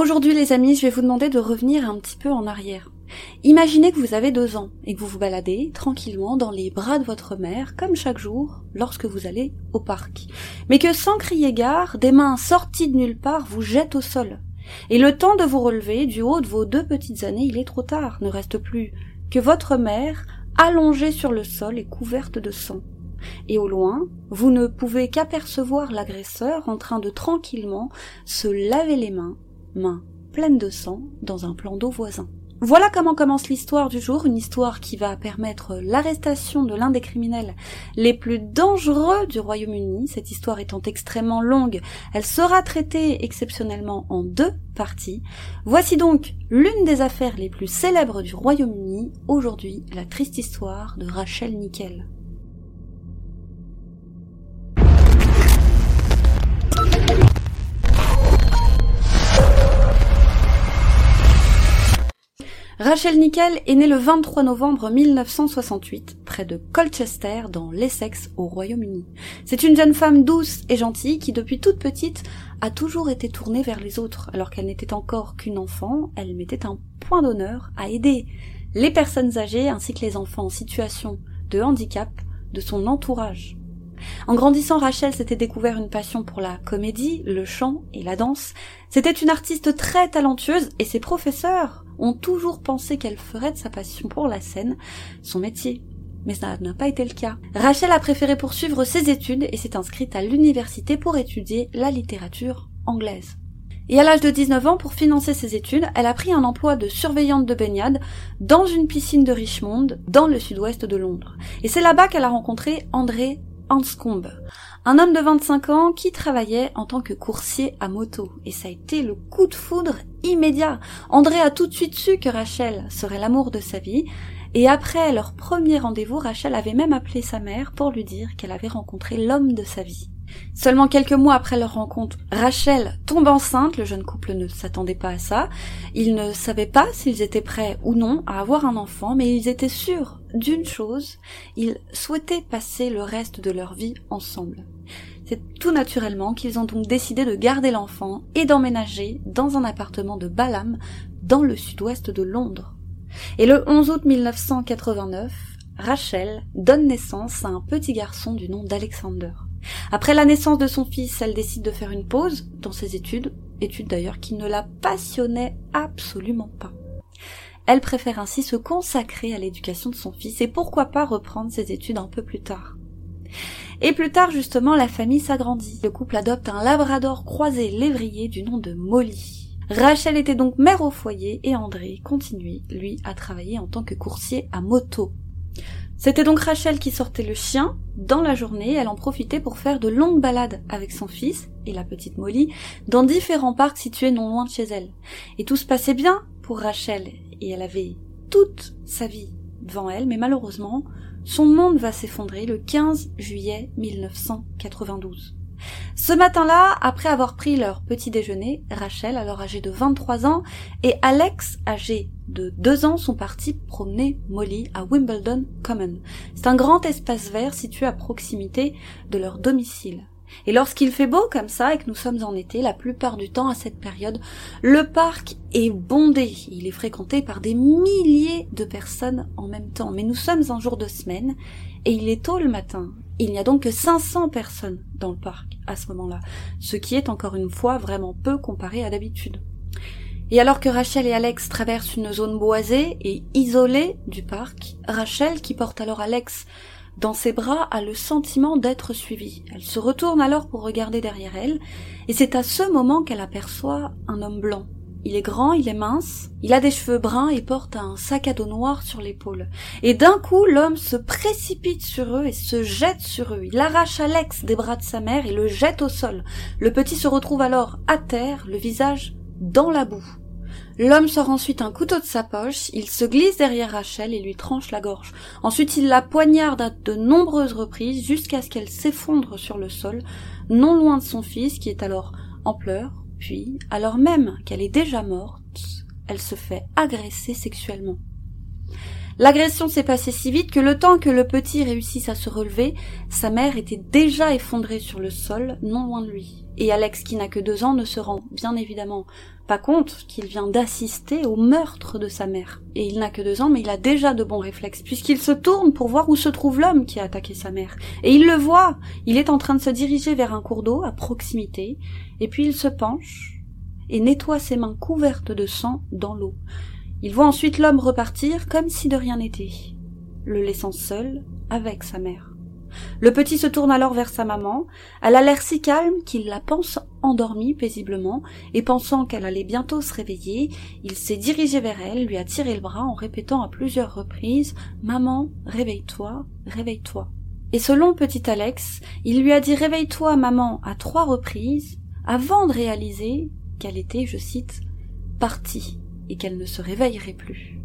Aujourd'hui les amis, je vais vous demander de revenir un petit peu en arrière. Imaginez que vous avez deux ans et que vous vous baladez tranquillement dans les bras de votre mère, comme chaque jour, lorsque vous allez au parc. Mais que sans crier gare, des mains sorties de nulle part vous jettent au sol. Et le temps de vous relever du haut de vos deux petites années, il est trop tard. Ne reste plus que votre mère, allongée sur le sol et couverte de sang. Et au loin, vous ne pouvez qu'apercevoir l'agresseur en train de tranquillement se laver les mains, mains pleines de sang, dans un plan d'eau voisin. Voilà comment commence l'histoire du jour, une histoire qui va permettre l'arrestation de l'un des criminels les plus dangereux du Royaume-Uni. Cette histoire étant extrêmement longue, elle sera traitée exceptionnellement en deux parties. Voici donc l'une des affaires les plus célèbres du Royaume-Uni, aujourd'hui la triste histoire de Rachel Nickel. Rachel Nickel est née le 23 novembre 1968, près de Colchester, dans l'Essex, au Royaume-Uni. C'est une jeune femme douce et gentille qui, depuis toute petite, a toujours été tournée vers les autres. Alors qu'elle n'était encore qu'une enfant, elle mettait un point d'honneur à aider les personnes âgées ainsi que les enfants en situation de handicap de son entourage. En grandissant, Rachel s'était découvert une passion pour la comédie, le chant et la danse. C'était une artiste très talentueuse et ses professeurs ont toujours pensé qu'elle ferait de sa passion pour la scène son métier. Mais ça n'a pas été le cas. Rachel a préféré poursuivre ses études et s'est inscrite à l'université pour étudier la littérature anglaise. Et à l'âge de 19 ans, pour financer ses études, elle a pris un emploi de surveillante de baignade dans une piscine de Richmond, dans le sud-ouest de Londres. Et c'est là-bas qu'elle a rencontré André Anscombe, un homme de 25 ans qui travaillait en tant que coursier à moto. Et ça a été le coup de foudre immédiat. André a tout de suite su que Rachel serait l'amour de sa vie. Et après leur premier rendez-vous, Rachel avait même appelé sa mère pour lui dire qu'elle avait rencontré l'homme de sa vie. Seulement quelques mois après leur rencontre, Rachel tombe enceinte, le jeune couple ne s'attendait pas à ça. Ils ne savaient pas s'ils étaient prêts ou non à avoir un enfant, mais ils étaient sûrs d'une chose, ils souhaitaient passer le reste de leur vie ensemble. C'est tout naturellement qu'ils ont donc décidé de garder l'enfant et d'emménager dans un appartement de Balam dans le sud-ouest de Londres. Et le 11 août 1989, Rachel donne naissance à un petit garçon du nom d'Alexander. Après la naissance de son fils, elle décide de faire une pause dans ses études, études d'ailleurs qui ne la passionnaient absolument pas. Elle préfère ainsi se consacrer à l'éducation de son fils et pourquoi pas reprendre ses études un peu plus tard. Et plus tard, justement, la famille s'agrandit. Le couple adopte un labrador croisé lévrier du nom de Molly. Rachel était donc mère au foyer et André continuait, lui, à travailler en tant que coursier à moto. C'était donc Rachel qui sortait le chien dans la journée, elle en profitait pour faire de longues balades avec son fils et la petite Molly dans différents parcs situés non loin de chez elle. Et tout se passait bien pour Rachel et elle avait toute sa vie devant elle, mais malheureusement, son monde va s'effondrer le 15 juillet 1992. Ce matin-là, après avoir pris leur petit déjeuner, Rachel, alors âgée de 23 ans, et Alex, âgé de 2 ans, sont partis promener Molly à Wimbledon Common. C'est un grand espace vert situé à proximité de leur domicile. Et lorsqu'il fait beau comme ça et que nous sommes en été, la plupart du temps à cette période, le parc est bondé. Il est fréquenté par des milliers de personnes en même temps. Mais nous sommes un jour de semaine et il est tôt le matin. Il n'y a donc que 500 personnes dans le parc à ce moment-là, ce qui est encore une fois vraiment peu comparé à d'habitude. Et alors que Rachel et Alex traversent une zone boisée et isolée du parc, Rachel, qui porte alors Alex dans ses bras, a le sentiment d'être suivie. Elle se retourne alors pour regarder derrière elle, et c'est à ce moment qu'elle aperçoit un homme blanc il est grand, il est mince, il a des cheveux bruns et porte un sac à dos noir sur l'épaule. Et d'un coup, l'homme se précipite sur eux et se jette sur eux. Il arrache Alex des bras de sa mère et le jette au sol. Le petit se retrouve alors à terre, le visage dans la boue. L'homme sort ensuite un couteau de sa poche, il se glisse derrière Rachel et lui tranche la gorge. Ensuite il la poignarde à de nombreuses reprises jusqu'à ce qu'elle s'effondre sur le sol, non loin de son fils qui est alors en pleurs, puis, alors même qu'elle est déjà morte, elle se fait agresser sexuellement. L'agression s'est passée si vite que le temps que le petit réussisse à se relever, sa mère était déjà effondrée sur le sol, non loin de lui. et Alex, qui n'a que deux ans, ne se rend, bien évidemment, pas compte qu'il vient d'assister au meurtre de sa mère. Et il n'a que deux ans, mais il a déjà de bons réflexes, puisqu'il se tourne pour voir où se trouve l'homme qui a attaqué sa mère. Et il le voit, il est en train de se diriger vers un cours d'eau à proximité, et puis il se penche et nettoie ses mains couvertes de sang dans l'eau. Il voit ensuite l'homme repartir comme si de rien n'était, le laissant seul avec sa mère. Le petit se tourne alors vers sa maman. Elle a l'air si calme qu'il la pense endormie paisiblement, et pensant qu'elle allait bientôt se réveiller, il s'est dirigé vers elle, lui a tiré le bras en répétant à plusieurs reprises Maman, réveille-toi, réveille-toi. Et selon petit Alex, il lui a dit Réveille-toi, maman, à trois reprises, avant de réaliser qu'elle était, je cite, partie et qu'elle ne se réveillerait plus.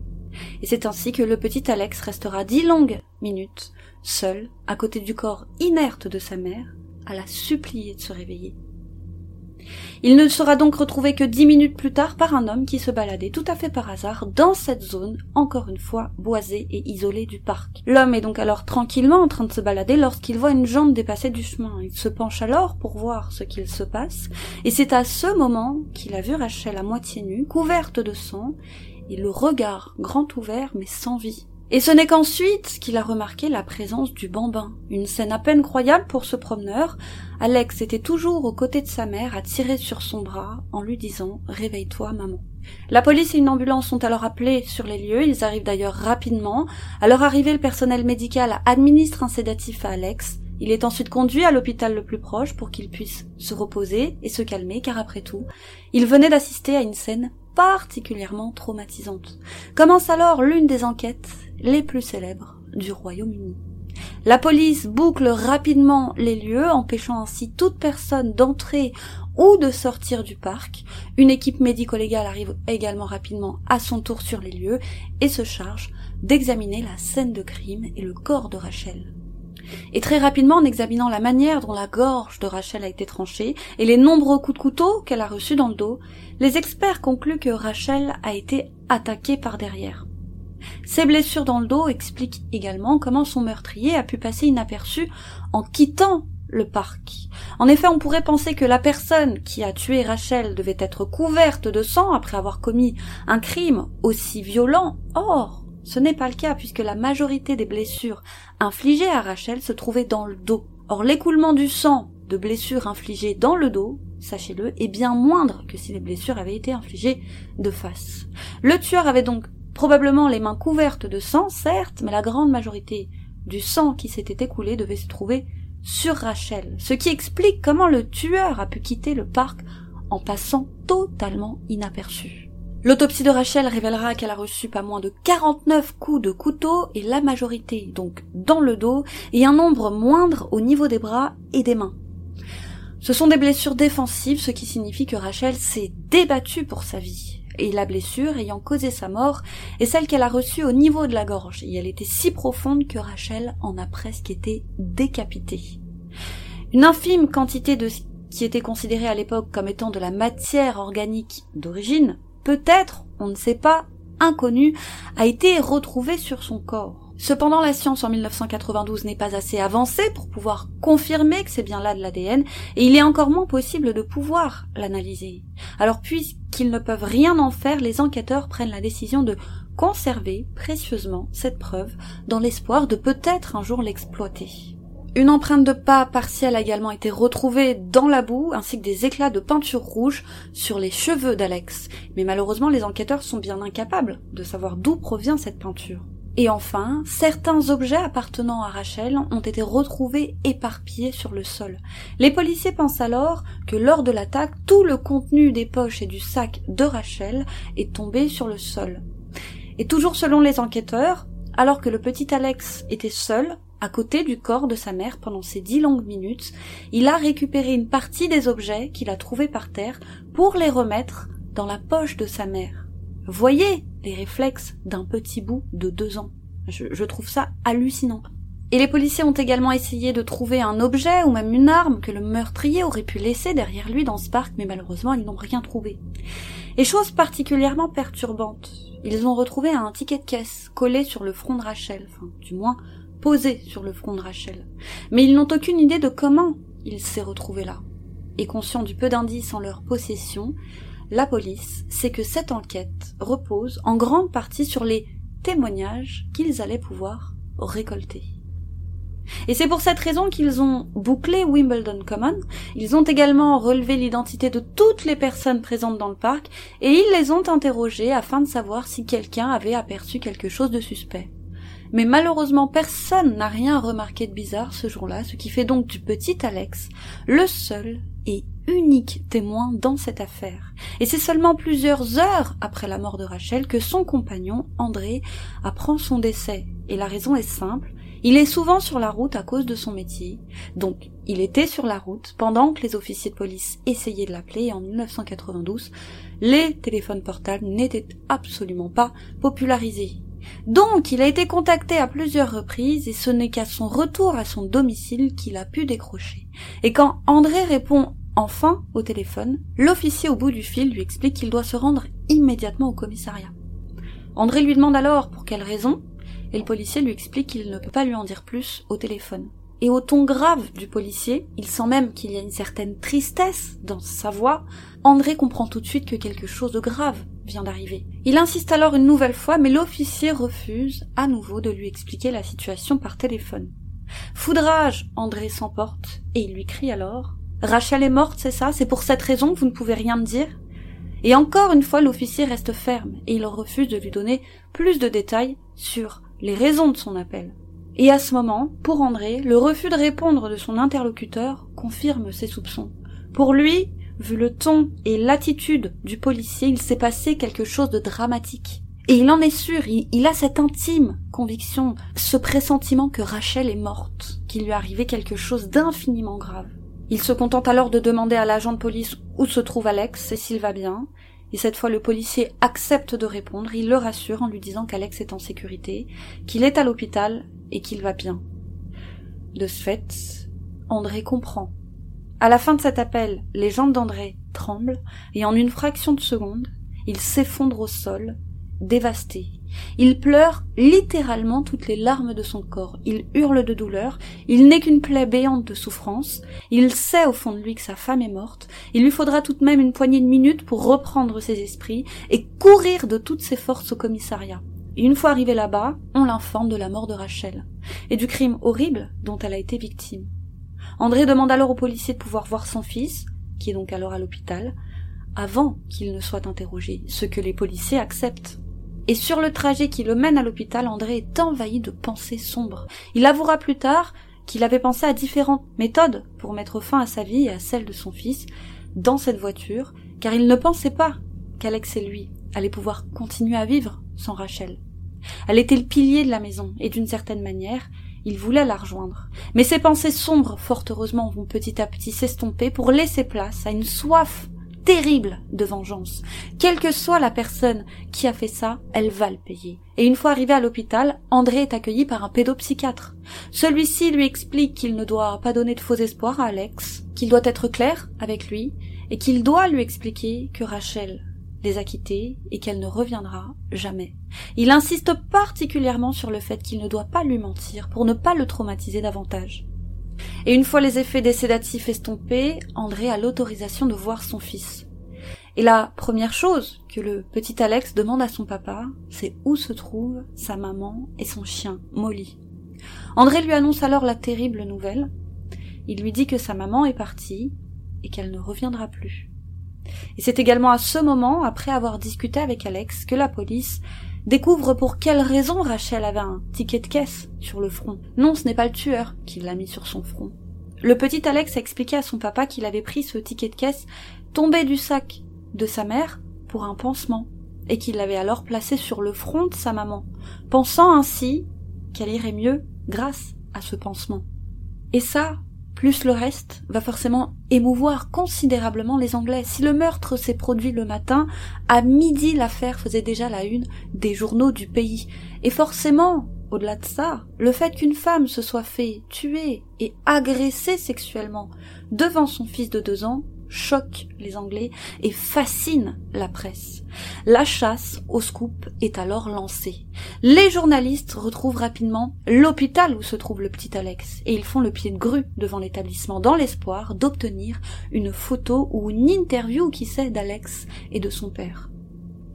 Et c'est ainsi que le petit Alex restera dix longues minutes seul, à côté du corps inerte de sa mère, à la supplier de se réveiller. Il ne sera donc retrouvé que dix minutes plus tard par un homme qui se baladait tout à fait par hasard dans cette zone, encore une fois boisée et isolée du parc. L'homme est donc alors tranquillement en train de se balader lorsqu'il voit une jambe dépasser du chemin. Il se penche alors pour voir ce qu'il se passe, et c'est à ce moment qu'il a vu Rachel à moitié nue, couverte de sang, et le regard grand ouvert mais sans vie. Et ce n'est qu'ensuite qu'il a remarqué la présence du bambin, une scène à peine croyable pour ce promeneur. Alex était toujours aux côtés de sa mère à tirer sur son bras en lui disant Réveille-toi, maman. La police et une ambulance sont alors appelés sur les lieux, ils arrivent d'ailleurs rapidement. À leur arrivée, le personnel médical administre un sédatif à Alex. Il est ensuite conduit à l'hôpital le plus proche pour qu'il puisse se reposer et se calmer, car après tout, il venait d'assister à une scène particulièrement traumatisante. Commence alors l'une des enquêtes les plus célèbres du Royaume-Uni. La police boucle rapidement les lieux, empêchant ainsi toute personne d'entrer ou de sortir du parc. Une équipe médico-légale arrive également rapidement à son tour sur les lieux et se charge d'examiner la scène de crime et le corps de Rachel. Et très rapidement, en examinant la manière dont la gorge de Rachel a été tranchée et les nombreux coups de couteau qu'elle a reçus dans le dos, les experts concluent que Rachel a été attaquée par derrière. Ces blessures dans le dos expliquent également comment son meurtrier a pu passer inaperçu en quittant le parc. En effet, on pourrait penser que la personne qui a tué Rachel devait être couverte de sang après avoir commis un crime aussi violent. Or, ce n'est pas le cas puisque la majorité des blessures infligées à Rachel se trouvaient dans le dos. Or, l'écoulement du sang de blessures infligées dans le dos, sachez-le, est bien moindre que si les blessures avaient été infligées de face. Le tueur avait donc Probablement les mains couvertes de sang, certes, mais la grande majorité du sang qui s'était écoulé devait se trouver sur Rachel, ce qui explique comment le tueur a pu quitter le parc en passant totalement inaperçu. L'autopsie de Rachel révélera qu'elle a reçu pas moins de 49 coups de couteau et la majorité donc dans le dos et un nombre moindre au niveau des bras et des mains. Ce sont des blessures défensives, ce qui signifie que Rachel s'est débattue pour sa vie et la blessure ayant causé sa mort est celle qu'elle a reçue au niveau de la gorge, et elle était si profonde que Rachel en a presque été décapitée. Une infime quantité de ce qui était considéré à l'époque comme étant de la matière organique d'origine, peut-être, on ne sait pas, inconnue, a été retrouvée sur son corps. Cependant, la science en 1992 n'est pas assez avancée pour pouvoir confirmer que c'est bien là de l'ADN, et il est encore moins possible de pouvoir l'analyser. Alors puisqu'ils ne peuvent rien en faire, les enquêteurs prennent la décision de conserver précieusement cette preuve dans l'espoir de peut-être un jour l'exploiter. Une empreinte de pas partielle a également été retrouvée dans la boue, ainsi que des éclats de peinture rouge sur les cheveux d'Alex. Mais malheureusement, les enquêteurs sont bien incapables de savoir d'où provient cette peinture. Et enfin, certains objets appartenant à Rachel ont été retrouvés éparpillés sur le sol. Les policiers pensent alors que lors de l'attaque, tout le contenu des poches et du sac de Rachel est tombé sur le sol. Et toujours selon les enquêteurs, alors que le petit Alex était seul, à côté du corps de sa mère pendant ces dix longues minutes, il a récupéré une partie des objets qu'il a trouvés par terre pour les remettre dans la poche de sa mère. Voyez les réflexes d'un petit bout de deux ans. Je, trouve ça hallucinant. Et les policiers ont également essayé de trouver un objet ou même une arme que le meurtrier aurait pu laisser derrière lui dans ce parc, mais malheureusement ils n'ont rien trouvé. Et chose particulièrement perturbante, ils ont retrouvé un ticket de caisse collé sur le front de Rachel, enfin du moins posé sur le front de Rachel. Mais ils n'ont aucune idée de comment il s'est retrouvé là. et conscient du peu d'indices en leur possession, la police sait que cette enquête repose en grande partie sur les témoignages qu'ils allaient pouvoir récolter. Et c'est pour cette raison qu'ils ont bouclé Wimbledon Common, ils ont également relevé l'identité de toutes les personnes présentes dans le parc, et ils les ont interrogées afin de savoir si quelqu'un avait aperçu quelque chose de suspect. Mais malheureusement personne n'a rien remarqué de bizarre ce jour-là, ce qui fait donc du petit Alex le seul et unique témoin dans cette affaire. Et c'est seulement plusieurs heures après la mort de Rachel que son compagnon, André, apprend son décès. Et la raison est simple, il est souvent sur la route à cause de son métier. Donc, il était sur la route pendant que les officiers de police essayaient de l'appeler en 1992. Les téléphones portables n'étaient absolument pas popularisés. Donc, il a été contacté à plusieurs reprises et ce n'est qu'à son retour à son domicile qu'il a pu décrocher. Et quand André répond enfin au téléphone, l'officier au bout du fil lui explique qu'il doit se rendre immédiatement au commissariat. André lui demande alors pour quelle raison, et le policier lui explique qu'il ne peut pas lui en dire plus au téléphone. Et au ton grave du policier, il sent même qu'il y a une certaine tristesse dans sa voix, André comprend tout de suite que quelque chose de grave vient d'arriver. Il insiste alors une nouvelle fois, mais l'officier refuse à nouveau de lui expliquer la situation par téléphone. Foudrage, André s'emporte, et il lui crie alors Rachel est morte, c'est ça? C'est pour cette raison que vous ne pouvez rien me dire? Et encore une fois, l'officier reste ferme, et il refuse de lui donner plus de détails sur les raisons de son appel. Et à ce moment, pour André, le refus de répondre de son interlocuteur confirme ses soupçons. Pour lui, vu le ton et l'attitude du policier, il s'est passé quelque chose de dramatique. Et il en est sûr, il, a cette intime conviction, ce pressentiment que Rachel est morte, qu'il lui arrivé quelque chose d'infiniment grave. Il se contente alors de demander à l'agent de police où se trouve Alex et s'il va bien, et cette fois le policier accepte de répondre, il le rassure en lui disant qu'Alex est en sécurité, qu'il est à l'hôpital et qu'il va bien. De ce fait, André comprend. À la fin de cet appel, les jambes d'André tremblent, et en une fraction de seconde, il s'effondre au sol, dévasté. Il pleure littéralement toutes les larmes de son corps. Il hurle de douleur. Il n'est qu'une plaie béante de souffrance. Il sait au fond de lui que sa femme est morte. Il lui faudra tout de même une poignée de minutes pour reprendre ses esprits et courir de toutes ses forces au commissariat. Une fois arrivé là-bas, on l'informe de la mort de Rachel et du crime horrible dont elle a été victime. André demande alors au policier de pouvoir voir son fils, qui est donc alors à l'hôpital, avant qu'il ne soit interrogé, ce que les policiers acceptent. Et sur le trajet qui le mène à l'hôpital, André est envahi de pensées sombres. Il avouera plus tard qu'il avait pensé à différentes méthodes pour mettre fin à sa vie et à celle de son fils dans cette voiture, car il ne pensait pas qu'Alex et lui allaient pouvoir continuer à vivre sans Rachel. Elle était le pilier de la maison, et d'une certaine manière, il voulait la rejoindre. Mais ses pensées sombres, fort heureusement, vont petit à petit s'estomper pour laisser place à une soif terrible de vengeance. Quelle que soit la personne qui a fait ça, elle va le payer. Et une fois arrivé à l'hôpital, André est accueilli par un pédopsychiatre. Celui-ci lui explique qu'il ne doit pas donner de faux espoirs à Alex, qu'il doit être clair avec lui, et qu'il doit lui expliquer que Rachel les a quittés et qu'elle ne reviendra jamais. Il insiste particulièrement sur le fait qu'il ne doit pas lui mentir pour ne pas le traumatiser davantage. Et une fois les effets des sédatifs estompés, André a l'autorisation de voir son fils. Et la première chose que le petit Alex demande à son papa, c'est où se trouvent sa maman et son chien, Molly. André lui annonce alors la terrible nouvelle. Il lui dit que sa maman est partie et qu'elle ne reviendra plus. Et c'est également à ce moment, après avoir discuté avec Alex, que la police découvre pour quelle raison Rachel avait un ticket de caisse sur le front. Non, ce n'est pas le tueur qui l'a mis sur son front. Le petit Alex a expliqué à son papa qu'il avait pris ce ticket de caisse tombé du sac de sa mère pour un pansement, et qu'il l'avait alors placé sur le front de sa maman, pensant ainsi qu'elle irait mieux grâce à ce pansement. Et ça, plus le reste va forcément émouvoir considérablement les Anglais. Si le meurtre s'est produit le matin, à midi l'affaire faisait déjà la une des journaux du pays. Et forcément, au-delà de ça, le fait qu'une femme se soit fait tuer et agresser sexuellement devant son fils de deux ans choque les Anglais et fascine la presse. La chasse au scoop est alors lancée. Les journalistes retrouvent rapidement l'hôpital où se trouve le petit Alex et ils font le pied de grue devant l'établissement dans l'espoir d'obtenir une photo ou une interview qui sait d'Alex et de son père.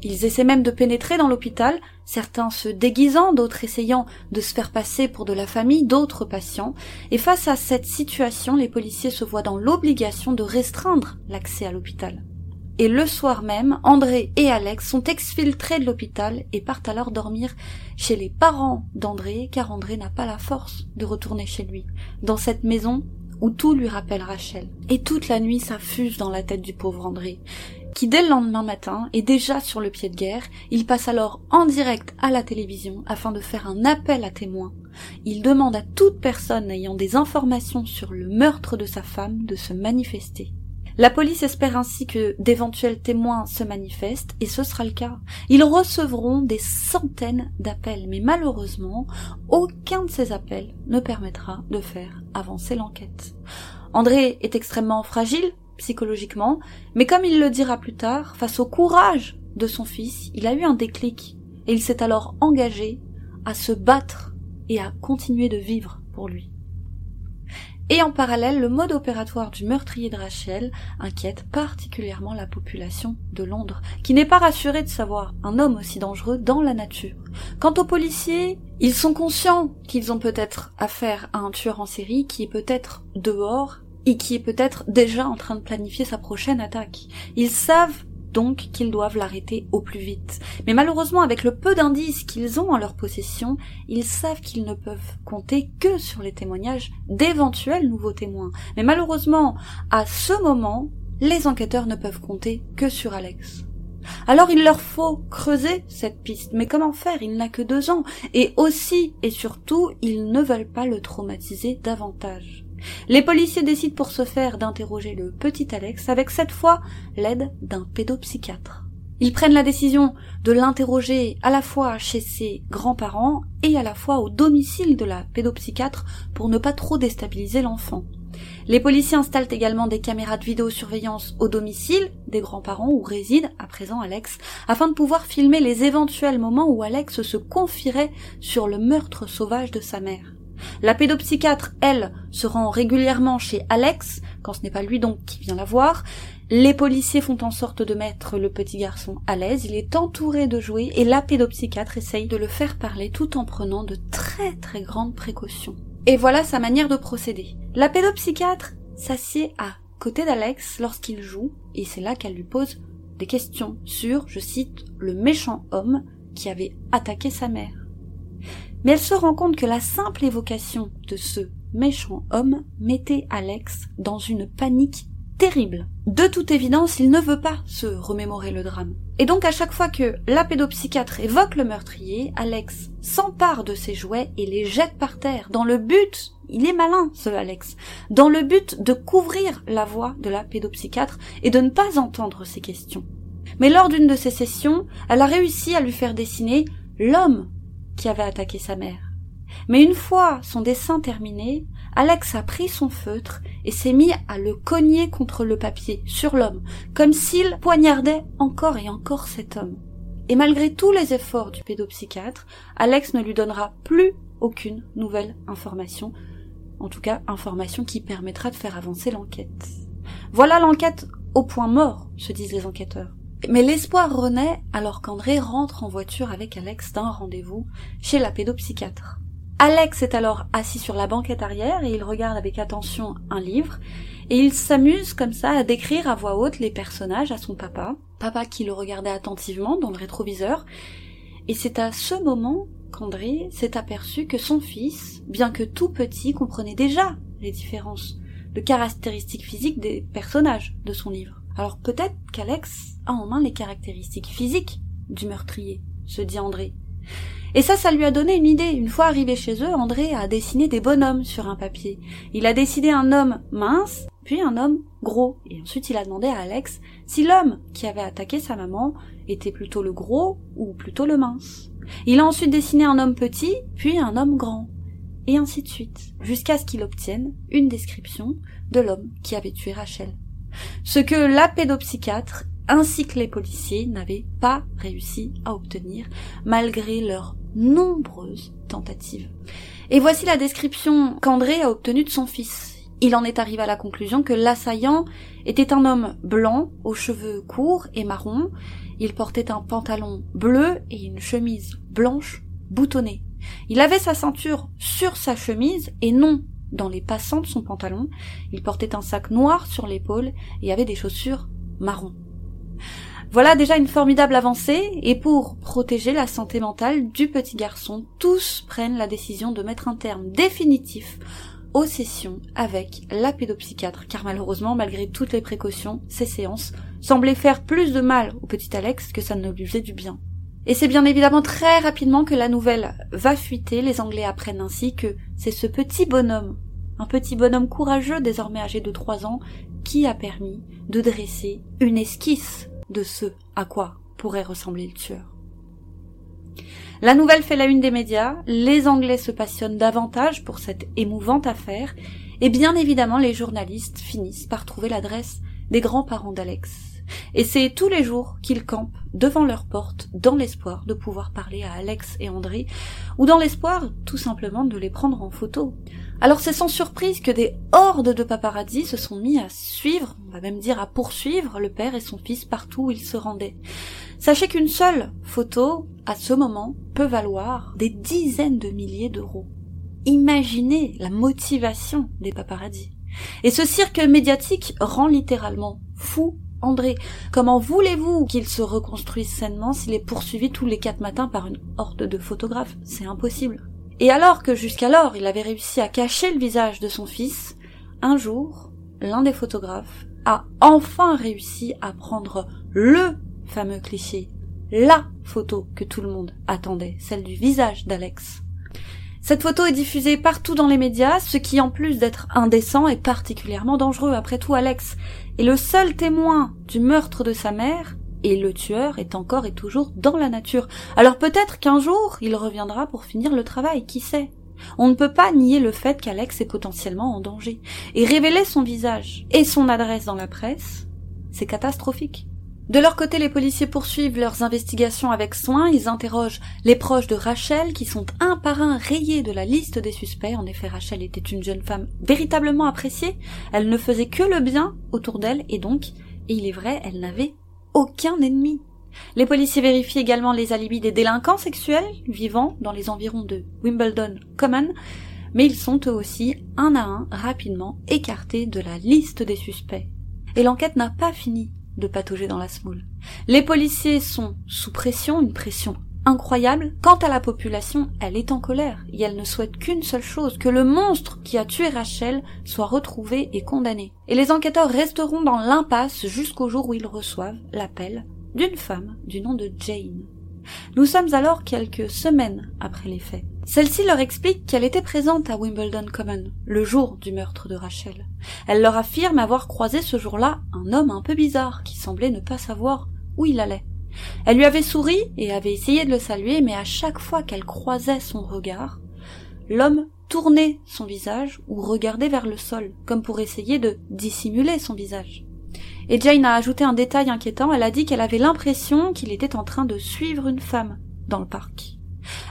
Ils essaient même de pénétrer dans l'hôpital, certains se déguisant, d'autres essayant de se faire passer pour de la famille, d'autres patients, et face à cette situation, les policiers se voient dans l'obligation de restreindre l'accès à l'hôpital. Et le soir même, André et Alex sont exfiltrés de l'hôpital et partent alors dormir chez les parents d'André, car André n'a pas la force de retourner chez lui, dans cette maison où tout lui rappelle Rachel. Et toute la nuit, ça fuse dans la tête du pauvre André qui dès le lendemain matin est déjà sur le pied de guerre, il passe alors en direct à la télévision afin de faire un appel à témoins. Il demande à toute personne ayant des informations sur le meurtre de sa femme de se manifester. La police espère ainsi que d'éventuels témoins se manifestent, et ce sera le cas. Ils recevront des centaines d'appels, mais malheureusement, aucun de ces appels ne permettra de faire avancer l'enquête. André est extrêmement fragile, psychologiquement, mais comme il le dira plus tard, face au courage de son fils, il a eu un déclic, et il s'est alors engagé à se battre et à continuer de vivre pour lui. Et en parallèle, le mode opératoire du meurtrier de Rachel inquiète particulièrement la population de Londres, qui n'est pas rassurée de savoir un homme aussi dangereux dans la nature. Quant aux policiers, ils sont conscients qu'ils ont peut-être affaire à un tueur en série qui est peut-être dehors et qui est peut-être déjà en train de planifier sa prochaine attaque. Ils savent donc qu'ils doivent l'arrêter au plus vite. Mais malheureusement, avec le peu d'indices qu'ils ont en leur possession, ils savent qu'ils ne peuvent compter que sur les témoignages d'éventuels nouveaux témoins. Mais malheureusement, à ce moment, les enquêteurs ne peuvent compter que sur Alex. Alors il leur faut creuser cette piste, mais comment faire? Il n'a que deux ans, et aussi et surtout, ils ne veulent pas le traumatiser davantage. Les policiers décident pour ce faire d'interroger le petit Alex avec cette fois l'aide d'un pédopsychiatre. Ils prennent la décision de l'interroger à la fois chez ses grands-parents et à la fois au domicile de la pédopsychiatre pour ne pas trop déstabiliser l'enfant. Les policiers installent également des caméras de vidéosurveillance au domicile des grands-parents où réside à présent Alex, afin de pouvoir filmer les éventuels moments où Alex se confierait sur le meurtre sauvage de sa mère. La pédopsychiatre, elle, se rend régulièrement chez Alex, quand ce n'est pas lui donc qui vient la voir. Les policiers font en sorte de mettre le petit garçon à l'aise, il est entouré de jouets et la pédopsychiatre essaye de le faire parler tout en prenant de très très grandes précautions. Et voilà sa manière de procéder. La pédopsychiatre s'assied à côté d'Alex lorsqu'il joue et c'est là qu'elle lui pose des questions sur, je cite, le méchant homme qui avait attaqué sa mère mais elle se rend compte que la simple évocation de ce méchant homme mettait Alex dans une panique terrible. De toute évidence, il ne veut pas se remémorer le drame. Et donc à chaque fois que la pédopsychiatre évoque le meurtrier, Alex s'empare de ses jouets et les jette par terre, dans le but, il est malin ce Alex, dans le but de couvrir la voix de la pédopsychiatre et de ne pas entendre ses questions. Mais lors d'une de ces sessions, elle a réussi à lui faire dessiner l'homme qui avait attaqué sa mère. Mais une fois son dessin terminé, Alex a pris son feutre et s'est mis à le cogner contre le papier, sur l'homme, comme s'il poignardait encore et encore cet homme. Et malgré tous les efforts du pédopsychiatre, Alex ne lui donnera plus aucune nouvelle information, en tout cas information qui permettra de faire avancer l'enquête. Voilà l'enquête au point mort, se disent les enquêteurs. Mais l'espoir renaît alors qu'André rentre en voiture avec Alex d'un rendez-vous chez la pédopsychiatre. Alex est alors assis sur la banquette arrière et il regarde avec attention un livre et il s'amuse comme ça à décrire à voix haute les personnages à son papa, papa qui le regardait attentivement dans le rétroviseur. Et c'est à ce moment qu'André s'est aperçu que son fils, bien que tout petit, comprenait déjà les différences de caractéristiques physiques des personnages de son livre. Alors peut-être qu'Alex a en main les caractéristiques physiques du meurtrier, se dit André. Et ça, ça lui a donné une idée. Une fois arrivé chez eux, André a dessiné des bonhommes sur un papier. Il a décidé un homme mince, puis un homme gros. Et ensuite, il a demandé à Alex si l'homme qui avait attaqué sa maman était plutôt le gros ou plutôt le mince. Il a ensuite dessiné un homme petit, puis un homme grand. Et ainsi de suite, jusqu'à ce qu'il obtienne une description de l'homme qui avait tué Rachel. Ce que la pédopsychiatre ainsi que les policiers n'avaient pas réussi à obtenir malgré leurs nombreuses tentatives. Et voici la description qu'André a obtenue de son fils. Il en est arrivé à la conclusion que l'assaillant était un homme blanc, aux cheveux courts et marrons. Il portait un pantalon bleu et une chemise blanche boutonnée. Il avait sa ceinture sur sa chemise et non dans les passants de son pantalon. Il portait un sac noir sur l'épaule et avait des chaussures marron. Voilà déjà une formidable avancée, et pour protéger la santé mentale du petit garçon, tous prennent la décision de mettre un terme définitif aux sessions avec la pédopsychiatre, car malheureusement, malgré toutes les précautions, ces séances semblaient faire plus de mal au petit Alex que ça ne lui faisait du bien. Et c'est bien évidemment très rapidement que la nouvelle va fuiter, les Anglais apprennent ainsi que c'est ce petit bonhomme, un petit bonhomme courageux désormais âgé de trois ans, qui a permis de dresser une esquisse de ce à quoi pourrait ressembler le tueur. La nouvelle fait la une des médias, les Anglais se passionnent davantage pour cette émouvante affaire, et bien évidemment les journalistes finissent par trouver l'adresse des grands-parents d'Alex. Et c'est tous les jours qu'ils campent devant leur porte dans l'espoir de pouvoir parler à Alex et André, ou dans l'espoir tout simplement de les prendre en photo. Alors c'est sans surprise que des hordes de paparazzi se sont mis à suivre, on va même dire à poursuivre le père et son fils partout où ils se rendaient. Sachez qu'une seule photo, à ce moment, peut valoir des dizaines de milliers d'euros. Imaginez la motivation des paparazzi. Et ce cirque médiatique rend littéralement fou André. Comment voulez-vous qu'il se reconstruise sainement s'il est poursuivi tous les quatre matins par une horde de photographes? C'est impossible. Et alors que jusqu'alors il avait réussi à cacher le visage de son fils, un jour, l'un des photographes a enfin réussi à prendre le fameux cliché, la photo que tout le monde attendait, celle du visage d'Alex. Cette photo est diffusée partout dans les médias, ce qui en plus d'être indécent est particulièrement dangereux. Après tout, Alex est le seul témoin du meurtre de sa mère, et le tueur est encore et toujours dans la nature. Alors peut-être qu'un jour il reviendra pour finir le travail, qui sait? On ne peut pas nier le fait qu'Alex est potentiellement en danger. Et révéler son visage et son adresse dans la presse, c'est catastrophique. De leur côté, les policiers poursuivent leurs investigations avec soin, ils interrogent les proches de Rachel qui sont un par un rayés de la liste des suspects. En effet, Rachel était une jeune femme véritablement appréciée, elle ne faisait que le bien autour d'elle et donc, et il est vrai, elle n'avait aucun ennemi. Les policiers vérifient également les alibis des délinquants sexuels vivant dans les environs de Wimbledon Common, mais ils sont eux aussi, un à un, rapidement écartés de la liste des suspects. Et l'enquête n'a pas fini de patauger dans la smoule. Les policiers sont sous pression, une pression incroyable. Quant à la population, elle est en colère et elle ne souhaite qu'une seule chose, que le monstre qui a tué Rachel soit retrouvé et condamné. Et les enquêteurs resteront dans l'impasse jusqu'au jour où ils reçoivent l'appel d'une femme du nom de Jane. Nous sommes alors quelques semaines après les faits. Celle-ci leur explique qu'elle était présente à Wimbledon Common, le jour du meurtre de Rachel. Elle leur affirme avoir croisé ce jour-là un homme un peu bizarre qui semblait ne pas savoir où il allait. Elle lui avait souri et avait essayé de le saluer, mais à chaque fois qu'elle croisait son regard, l'homme tournait son visage ou regardait vers le sol, comme pour essayer de dissimuler son visage. Et Jane a ajouté un détail inquiétant, elle a dit qu'elle avait l'impression qu'il était en train de suivre une femme dans le parc.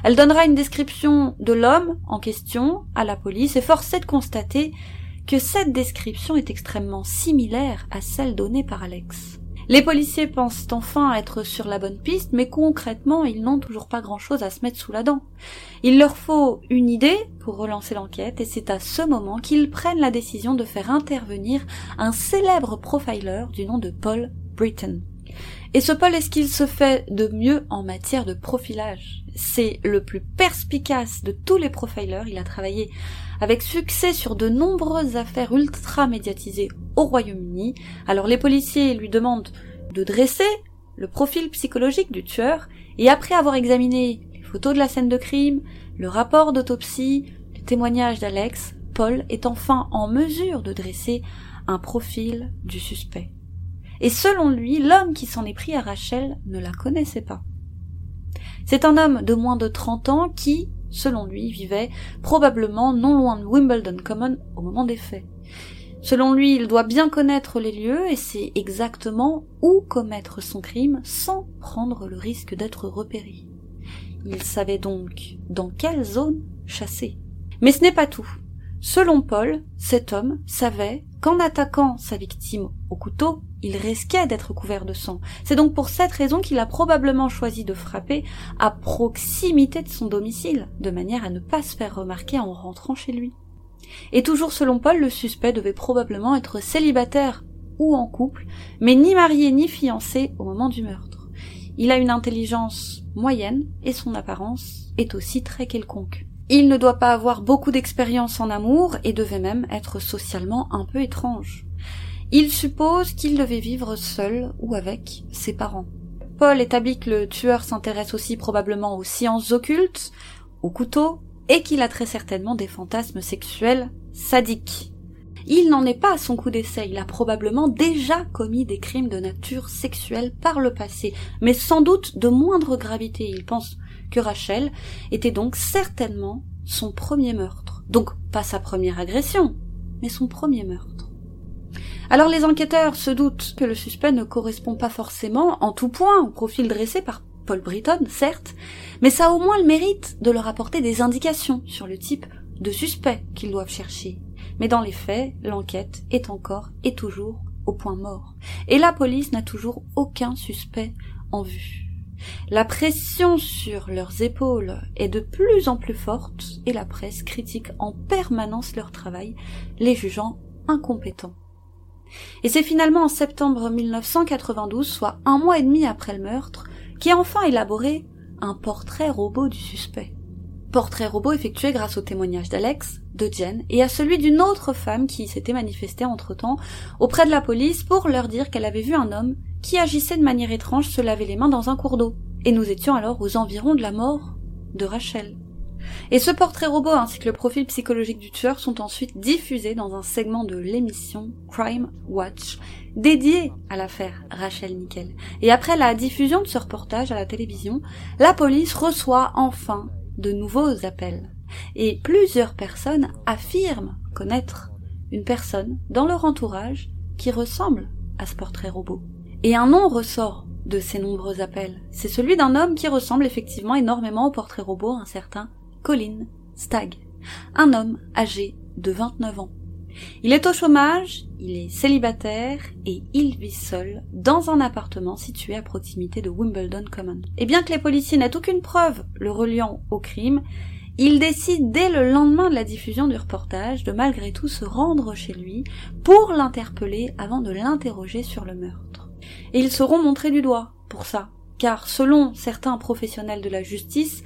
Elle donnera une description de l'homme en question à la police et force est de constater que cette description est extrêmement similaire à celle donnée par Alex. Les policiers pensent enfin être sur la bonne piste, mais concrètement, ils n'ont toujours pas grand-chose à se mettre sous la dent. Il leur faut une idée pour relancer l'enquête, et c'est à ce moment qu'ils prennent la décision de faire intervenir un célèbre profiler du nom de Paul Britton. Et ce Paul est ce qu'il se fait de mieux en matière de profilage? C'est le plus perspicace de tous les profilers. Il a travaillé avec succès sur de nombreuses affaires ultra médiatisées au Royaume-Uni. Alors les policiers lui demandent de dresser le profil psychologique du tueur et après avoir examiné les photos de la scène de crime, le rapport d'autopsie, les témoignages d'Alex, Paul est enfin en mesure de dresser un profil du suspect. Et selon lui, l'homme qui s'en est pris à Rachel ne la connaissait pas. C'est un homme de moins de 30 ans qui, selon lui, vivait probablement non loin de Wimbledon Common au moment des faits. Selon lui, il doit bien connaître les lieux et sait exactement où commettre son crime sans prendre le risque d'être repéré. Il savait donc dans quelle zone chasser. Mais ce n'est pas tout. Selon Paul, cet homme savait qu'en attaquant sa victime au couteau, il risquait d'être couvert de sang. C'est donc pour cette raison qu'il a probablement choisi de frapper à proximité de son domicile, de manière à ne pas se faire remarquer en rentrant chez lui. Et toujours selon Paul, le suspect devait probablement être célibataire ou en couple, mais ni marié ni fiancé au moment du meurtre. Il a une intelligence moyenne et son apparence est aussi très quelconque. Il ne doit pas avoir beaucoup d'expérience en amour et devait même être socialement un peu étrange. Il suppose qu'il devait vivre seul ou avec ses parents. Paul établit que le tueur s'intéresse aussi probablement aux sciences occultes, aux couteaux, et qu'il a très certainement des fantasmes sexuels sadiques. Il n'en est pas à son coup d'essai, il a probablement déjà commis des crimes de nature sexuelle par le passé, mais sans doute de moindre gravité. Il pense que Rachel était donc certainement son premier meurtre. Donc pas sa première agression, mais son premier meurtre. Alors les enquêteurs se doutent que le suspect ne correspond pas forcément en tout point au profil dressé par Paul Britton, certes, mais ça a au moins le mérite de leur apporter des indications sur le type de suspect qu'ils doivent chercher. Mais dans les faits, l'enquête est encore et toujours au point mort. Et la police n'a toujours aucun suspect en vue. La pression sur leurs épaules est de plus en plus forte et la presse critique en permanence leur travail, les jugeant incompétents. Et c'est finalement en septembre 1992, soit un mois et demi après le meurtre, qu'est enfin élaboré un portrait robot du suspect. Portrait robot effectué grâce au témoignage d'Alex, de Jen et à celui d'une autre femme qui s'était manifestée entre-temps auprès de la police pour leur dire qu'elle avait vu un homme qui agissait de manière étrange se laver les mains dans un cours d'eau. Et nous étions alors aux environs de la mort de Rachel. Et ce portrait robot ainsi que le profil psychologique du tueur sont ensuite diffusés dans un segment de l'émission Crime Watch dédié à l'affaire Rachel Nickel. Et après la diffusion de ce reportage à la télévision, la police reçoit enfin de nouveaux appels. Et plusieurs personnes affirment connaître une personne dans leur entourage qui ressemble à ce portrait robot. Et un nom ressort de ces nombreux appels. C'est celui d'un homme qui ressemble effectivement énormément au portrait robot, un certain Colin Stagg. Un homme âgé de 29 ans. Il est au chômage, il est célibataire et il vit seul dans un appartement situé à proximité de Wimbledon Common. Et bien que les policiers n'aient aucune preuve le reliant au crime, ils décident dès le lendemain de la diffusion du reportage de malgré tout se rendre chez lui pour l'interpeller avant de l'interroger sur le meurtre. Et ils seront montrés du doigt pour ça, car selon certains professionnels de la justice,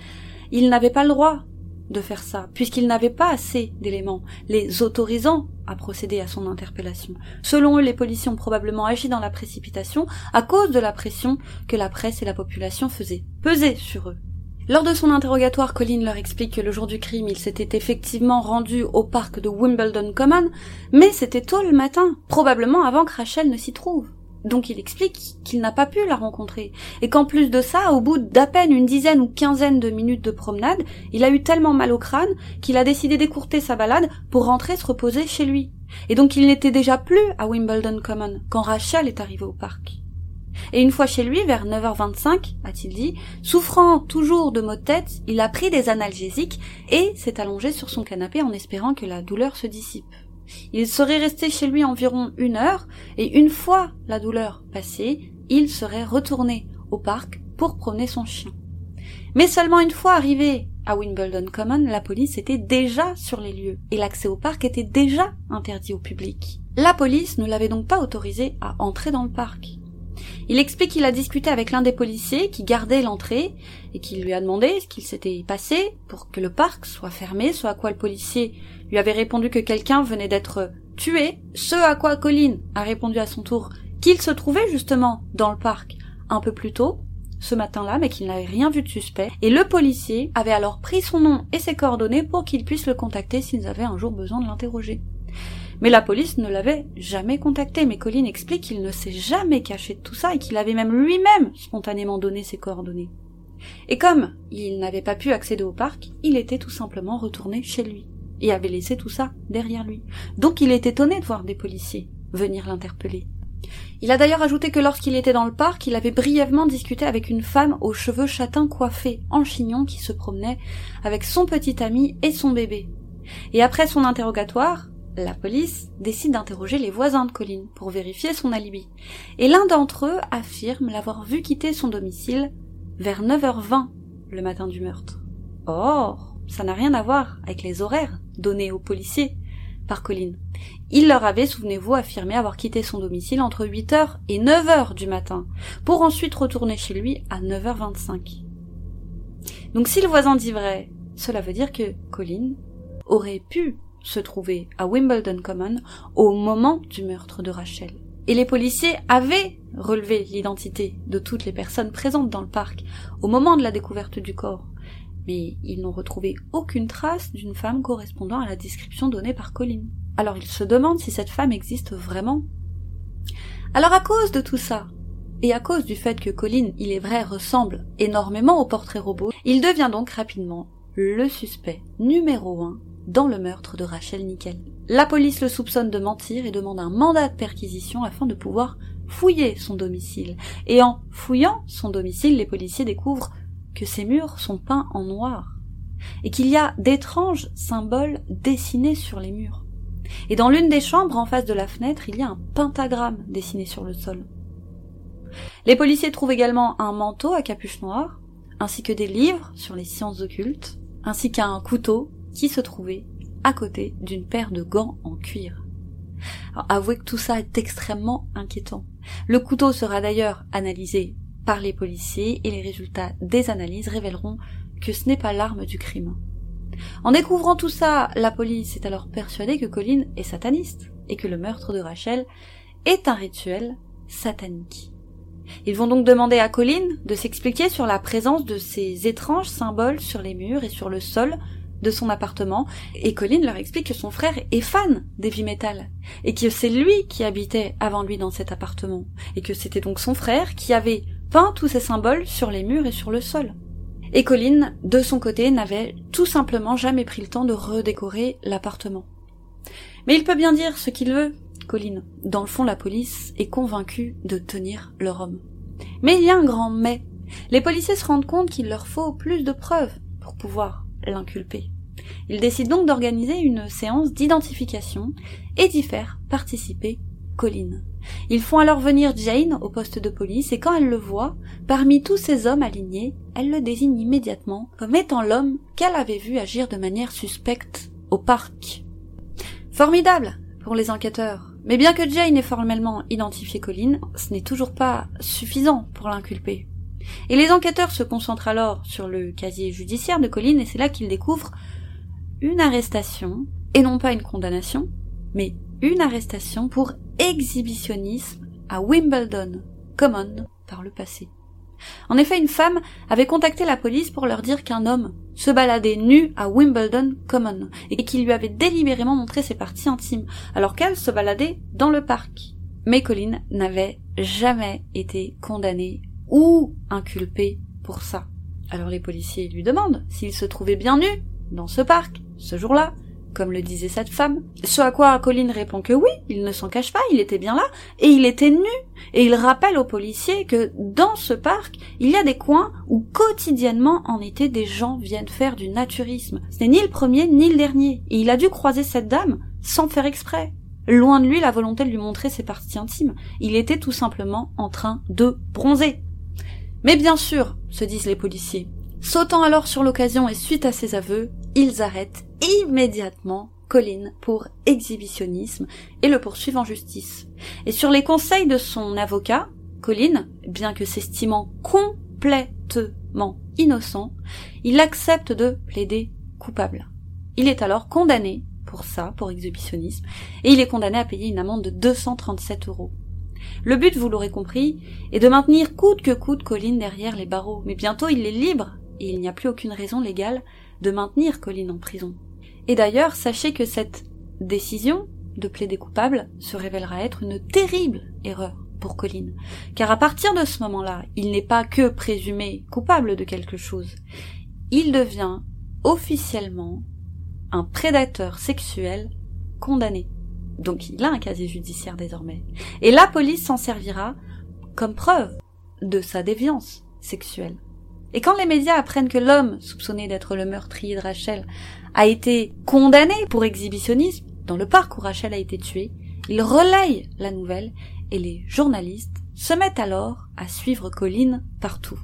ils n'avaient pas le droit de faire ça, puisqu'ils n'avaient pas assez d'éléments les autorisant à procéder à son interpellation. Selon eux, les policiers ont probablement agi dans la précipitation à cause de la pression que la presse et la population faisaient peser sur eux. Lors de son interrogatoire, Colin leur explique que le jour du crime, il s'était effectivement rendu au parc de Wimbledon Common, mais c'était tôt le matin, probablement avant que Rachel ne s'y trouve. Donc il explique qu'il n'a pas pu la rencontrer, et qu'en plus de ça, au bout d'à peine une dizaine ou quinzaine de minutes de promenade, il a eu tellement mal au crâne qu'il a décidé d'écourter sa balade pour rentrer se reposer chez lui. Et donc il n'était déjà plus à Wimbledon Common quand Rachel est arrivée au parc. Et une fois chez lui, vers 9h25, a-t-il dit, souffrant toujours de maux de tête, il a pris des analgésiques et s'est allongé sur son canapé en espérant que la douleur se dissipe. Il serait resté chez lui environ une heure, et une fois la douleur passée, il serait retourné au parc pour promener son chien. Mais seulement une fois arrivé à Wimbledon Common, la police était déjà sur les lieux, et l'accès au parc était déjà interdit au public. La police ne l'avait donc pas autorisé à entrer dans le parc. Il explique qu'il a discuté avec l'un des policiers qui gardait l'entrée et qui lui a demandé ce qu'il s'était passé pour que le parc soit fermé, ce à quoi le policier lui avait répondu que quelqu'un venait d'être tué, ce à quoi Colin a répondu à son tour qu'il se trouvait justement dans le parc un peu plus tôt, ce matin-là, mais qu'il n'avait rien vu de suspect, et le policier avait alors pris son nom et ses coordonnées pour qu'il puisse le contacter s'ils avaient un jour besoin de l'interroger. Mais la police ne l'avait jamais contacté, mais Colin explique qu'il ne s'est jamais caché de tout ça et qu'il avait même lui-même spontanément donné ses coordonnées. Et comme il n'avait pas pu accéder au parc, il était tout simplement retourné chez lui. et avait laissé tout ça derrière lui. Donc il est étonné de voir des policiers venir l'interpeller. Il a d'ailleurs ajouté que lorsqu'il était dans le parc, il avait brièvement discuté avec une femme aux cheveux châtains coiffés en chignon qui se promenait avec son petit ami et son bébé. Et après son interrogatoire, la police décide d'interroger les voisins de Colline pour vérifier son alibi. Et l'un d'entre eux affirme l'avoir vu quitter son domicile vers 9h20 le matin du meurtre. Or, ça n'a rien à voir avec les horaires donnés aux policiers par Colline. Il leur avait, souvenez-vous, affirmé avoir quitté son domicile entre 8h et 9h du matin, pour ensuite retourner chez lui à 9h25. Donc si le voisin dit vrai, cela veut dire que Colline aurait pu se trouver à Wimbledon Common au moment du meurtre de Rachel. Et les policiers avaient relevé l'identité de toutes les personnes présentes dans le parc au moment de la découverte du corps. Mais ils n'ont retrouvé aucune trace d'une femme correspondant à la description donnée par Colin. Alors ils se demandent si cette femme existe vraiment. Alors à cause de tout ça, et à cause du fait que Colin, il est vrai, ressemble énormément au portrait robot, il devient donc rapidement le suspect numéro un dans le meurtre de Rachel Nickel. La police le soupçonne de mentir et demande un mandat de perquisition afin de pouvoir fouiller son domicile. Et en fouillant son domicile, les policiers découvrent que ses murs sont peints en noir et qu'il y a d'étranges symboles dessinés sur les murs. Et dans l'une des chambres en face de la fenêtre, il y a un pentagramme dessiné sur le sol. Les policiers trouvent également un manteau à capuche noire, ainsi que des livres sur les sciences occultes, ainsi qu'un couteau qui se trouvait à côté d'une paire de gants en cuir. Alors, avouez que tout ça est extrêmement inquiétant. Le couteau sera d'ailleurs analysé par les policiers et les résultats des analyses révéleront que ce n'est pas l'arme du crime. En découvrant tout ça, la police est alors persuadée que Colin est sataniste et que le meurtre de Rachel est un rituel satanique. Ils vont donc demander à Colin de s'expliquer sur la présence de ces étranges symboles sur les murs et sur le sol de son appartement, et Colin leur explique que son frère est fan d'heavy metal, et que c'est lui qui habitait avant lui dans cet appartement, et que c'était donc son frère qui avait peint tous ces symboles sur les murs et sur le sol. Et Colin, de son côté, n'avait tout simplement jamais pris le temps de redécorer l'appartement. Mais il peut bien dire ce qu'il veut, Colin. Dans le fond, la police est convaincue de tenir leur homme. Mais il y a un grand mais. Les policiers se rendent compte qu'il leur faut plus de preuves pour pouvoir l'inculper. Ils décident donc d'organiser une séance d'identification et d'y faire participer Colin. Ils font alors venir Jane au poste de police et quand elle le voit, parmi tous ces hommes alignés, elle le désigne immédiatement comme étant l'homme qu'elle avait vu agir de manière suspecte au parc. Formidable pour les enquêteurs. Mais bien que Jane ait formellement identifié Colin, ce n'est toujours pas suffisant pour l'inculper. Et les enquêteurs se concentrent alors sur le casier judiciaire de Colline et c'est là qu'ils découvrent une arrestation, et non pas une condamnation, mais une arrestation pour exhibitionnisme à Wimbledon Common par le passé. En effet, une femme avait contacté la police pour leur dire qu'un homme se baladait nu à Wimbledon Common et qu'il lui avait délibérément montré ses parties intimes, alors qu'elle se baladait dans le parc. Mais Colline n'avait jamais été condamnée ou inculpé pour ça. Alors les policiers lui demandent s'il se trouvait bien nu dans ce parc, ce jour-là, comme le disait cette femme. Ce à quoi Colline répond que oui, il ne s'en cache pas, il était bien là, et il était nu. Et il rappelle aux policiers que dans ce parc, il y a des coins où quotidiennement en été des gens viennent faire du naturisme. Ce n'est ni le premier ni le dernier. Et il a dû croiser cette dame sans faire exprès. Loin de lui la volonté de lui montrer ses parties intimes. Il était tout simplement en train de bronzer. Mais bien sûr, se disent les policiers. Sautant alors sur l'occasion et suite à ses aveux, ils arrêtent immédiatement Colin pour exhibitionnisme et le poursuivent en justice. Et sur les conseils de son avocat, Colin, bien que s'estimant complètement innocent, il accepte de plaider coupable. Il est alors condamné pour ça, pour exhibitionnisme, et il est condamné à payer une amende de 237 euros. Le but, vous l'aurez compris, est de maintenir coûte que coûte Colin derrière les barreaux, mais bientôt il est libre, et il n'y a plus aucune raison légale de maintenir Colin en prison. Et d'ailleurs, sachez que cette décision de plaider coupable se révélera être une terrible erreur pour Colin, car à partir de ce moment-là, il n'est pas que présumé coupable de quelque chose, il devient officiellement un prédateur sexuel condamné. Donc il a un casier judiciaire désormais. Et la police s'en servira comme preuve de sa déviance sexuelle. Et quand les médias apprennent que l'homme soupçonné d'être le meurtrier de Rachel a été condamné pour exhibitionnisme dans le parc où Rachel a été tuée, ils relayent la nouvelle et les journalistes se mettent alors à suivre Colline partout.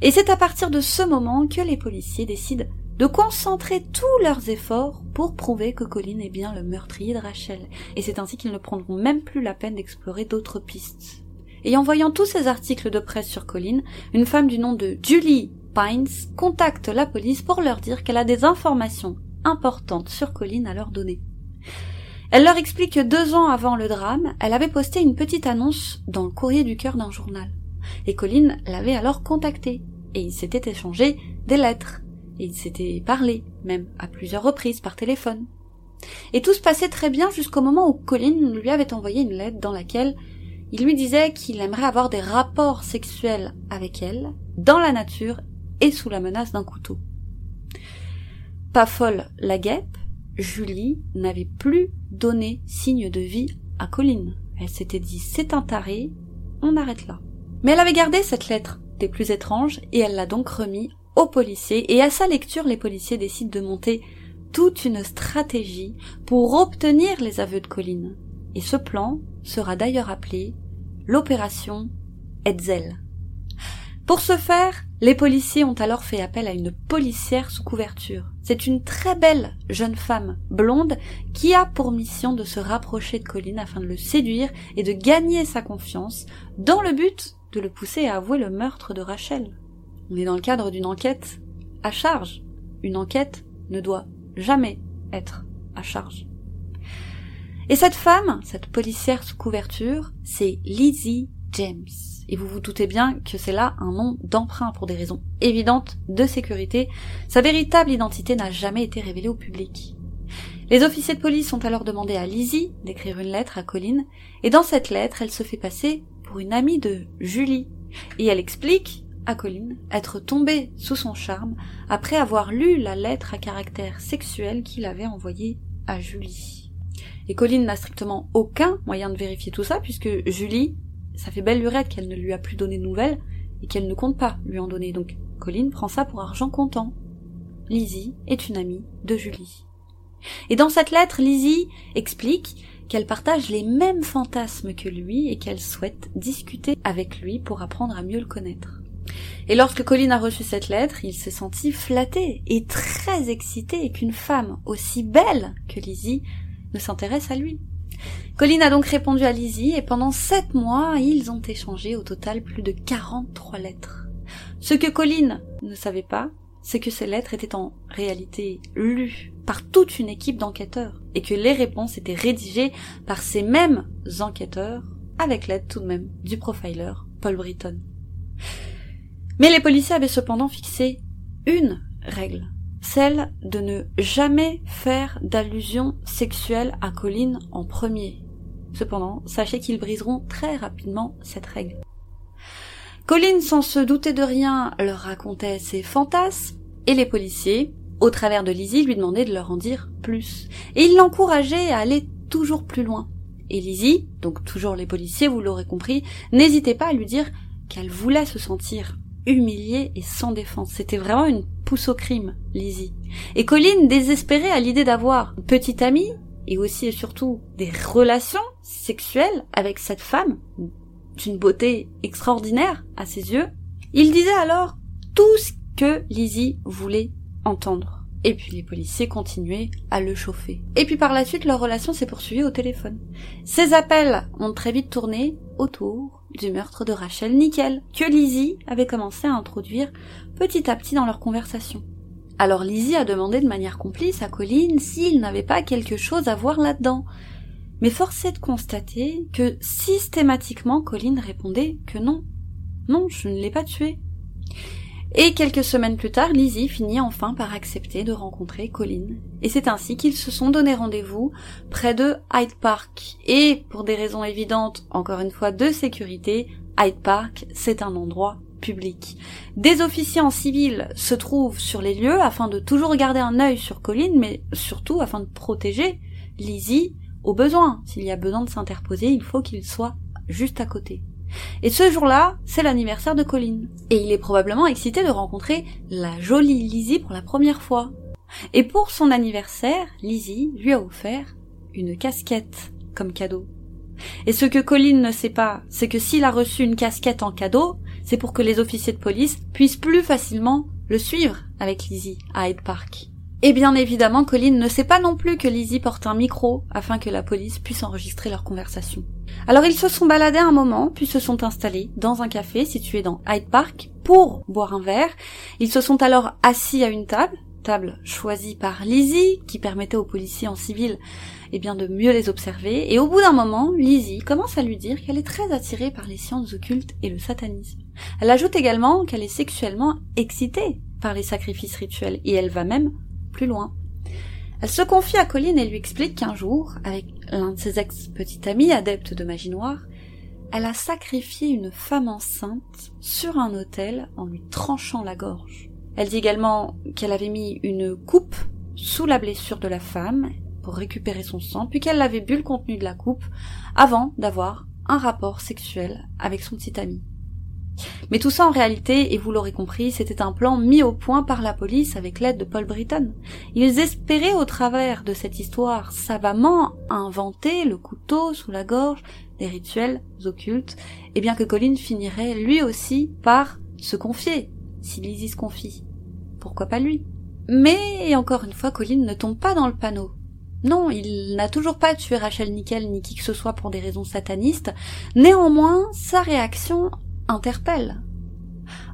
Et c'est à partir de ce moment que les policiers décident de concentrer tous leurs efforts pour prouver que Colline est bien le meurtrier de Rachel. Et c'est ainsi qu'ils ne prendront même plus la peine d'explorer d'autres pistes. Et en voyant tous ces articles de presse sur Colline, une femme du nom de Julie Pines contacte la police pour leur dire qu'elle a des informations importantes sur Colline à leur donner. Elle leur explique que deux ans avant le drame, elle avait posté une petite annonce dans le courrier du cœur d'un journal. Et Colline l'avait alors contactée, et ils s'étaient échangés des lettres, et ils s'étaient parlé, même à plusieurs reprises par téléphone. Et tout se passait très bien jusqu'au moment où Colline lui avait envoyé une lettre dans laquelle il lui disait qu'il aimerait avoir des rapports sexuels avec elle, dans la nature et sous la menace d'un couteau. Pas folle la guêpe, Julie n'avait plus donné signe de vie à Colline. Elle s'était dit c'est un taré, on arrête là. Mais elle avait gardé cette lettre des plus étranges et elle l'a donc remis aux policiers et à sa lecture les policiers décident de monter toute une stratégie pour obtenir les aveux de Colline. Et ce plan sera d'ailleurs appelé l'opération Hetzel. Pour ce faire, les policiers ont alors fait appel à une policière sous couverture. C'est une très belle jeune femme blonde qui a pour mission de se rapprocher de Colin afin de le séduire et de gagner sa confiance dans le but de le pousser à avouer le meurtre de Rachel. On est dans le cadre d'une enquête à charge. Une enquête ne doit jamais être à charge. Et cette femme, cette policière sous couverture, c'est Lizzie James. Et vous vous doutez bien que c'est là un nom d'emprunt pour des raisons évidentes de sécurité. Sa véritable identité n'a jamais été révélée au public. Les officiers de police ont alors demandé à Lizzie d'écrire une lettre à Colline, et dans cette lettre, elle se fait passer pour une amie de Julie, et elle explique à Colline être tombée sous son charme après avoir lu la lettre à caractère sexuel qu'il avait envoyée à Julie. Et Colline n'a strictement aucun moyen de vérifier tout ça, puisque Julie, ça fait belle lurette qu'elle ne lui a plus donné de nouvelles, et qu'elle ne compte pas lui en donner. Donc Colline prend ça pour argent comptant. Lizzie est une amie de Julie. Et dans cette lettre, Lizzie explique qu'elle partage les mêmes fantasmes que lui et qu'elle souhaite discuter avec lui pour apprendre à mieux le connaître. Et lorsque Colline a reçu cette lettre, il s'est senti flatté et très excité qu'une femme aussi belle que Lizzie ne s'intéresse à lui. Colline a donc répondu à Lizzie et pendant sept mois, ils ont échangé au total plus de 43 lettres. Ce que Colline ne savait pas, c'est que ces lettres étaient en réalité lues par toute une équipe d'enquêteurs et que les réponses étaient rédigées par ces mêmes enquêteurs avec l'aide tout de même du profiler Paul Britton. Mais les policiers avaient cependant fixé une règle celle de ne jamais faire d'allusion sexuelle à Colline en premier. Cependant, sachez qu'ils briseront très rapidement cette règle. Colline, sans se douter de rien, leur racontait ses fantasmes, et les policiers, au travers de Lizzie, lui demandaient de leur en dire plus. Et ils l'encourageaient à aller toujours plus loin. Et Lizzie, donc toujours les policiers, vous l'aurez compris, n'hésitait pas à lui dire qu'elle voulait se sentir humiliée et sans défense. C'était vraiment une pousse au crime, Lizzie. Et Colline, désespérée à l'idée d'avoir une petite amie, et aussi et surtout des relations sexuelles avec cette femme, d'une beauté extraordinaire à ses yeux, il disait alors tout ce que Lizzie voulait entendre. Et puis les policiers continuaient à le chauffer. Et puis par la suite, leur relation s'est poursuivie au téléphone. Ces appels ont très vite tourné autour du meurtre de Rachel Nickel, que Lizzie avait commencé à introduire petit à petit dans leur conversation. Alors Lizzie a demandé de manière complice à Colline s'il n'avait pas quelque chose à voir là-dedans. Mais force est de constater que systématiquement Colline répondait que non. Non, je ne l'ai pas tué. Et quelques semaines plus tard, Lizzie finit enfin par accepter de rencontrer Colin. Et c'est ainsi qu'ils se sont donné rendez-vous près de Hyde Park. Et pour des raisons évidentes, encore une fois, de sécurité, Hyde Park, c'est un endroit public. Des officiers en civil se trouvent sur les lieux afin de toujours garder un œil sur Colline, mais surtout afin de protéger Lizzie au besoin. S'il y a besoin de s'interposer, il faut qu'il soit juste à côté. Et ce jour-là, c'est l'anniversaire de Colline. Et il est probablement excité de rencontrer la jolie Lizzie pour la première fois. Et pour son anniversaire, Lizzie lui a offert une casquette comme cadeau. Et ce que Colline ne sait pas, c'est que s'il a reçu une casquette en cadeau, c'est pour que les officiers de police puissent plus facilement le suivre avec Lizzie à Hyde Park. Et bien évidemment, Colline ne sait pas non plus que Lizzie porte un micro afin que la police puisse enregistrer leur conversation. Alors ils se sont baladés un moment, puis se sont installés dans un café situé dans Hyde Park pour boire un verre. Ils se sont alors assis à une table, table choisie par Lizzie, qui permettait aux policiers en civil eh bien de mieux les observer, et au bout d'un moment, Lizzie commence à lui dire qu'elle est très attirée par les sciences occultes et le satanisme. Elle ajoute également qu'elle est sexuellement excitée par les sacrifices rituels, et elle va même plus loin. Elle se confie à Colline et lui explique qu'un jour, avec l'un de ses ex-petits amis adeptes de magie noire, elle a sacrifié une femme enceinte sur un autel en lui tranchant la gorge. Elle dit également qu'elle avait mis une coupe sous la blessure de la femme pour récupérer son sang, puis qu'elle avait bu le contenu de la coupe avant d'avoir un rapport sexuel avec son petit ami. Mais tout ça en réalité, et vous l'aurez compris, c'était un plan mis au point par la police avec l'aide de Paul Britton. Ils espéraient au travers de cette histoire savamment inventer le couteau sous la gorge des rituels occultes, et bien que Colin finirait lui aussi par se confier, si Lizzie se confie. Pourquoi pas lui? Mais, encore une fois, Colin ne tombe pas dans le panneau. Non, il n'a toujours pas tué Rachel Nickel ni qui que ce soit pour des raisons satanistes. Néanmoins, sa réaction interpelle.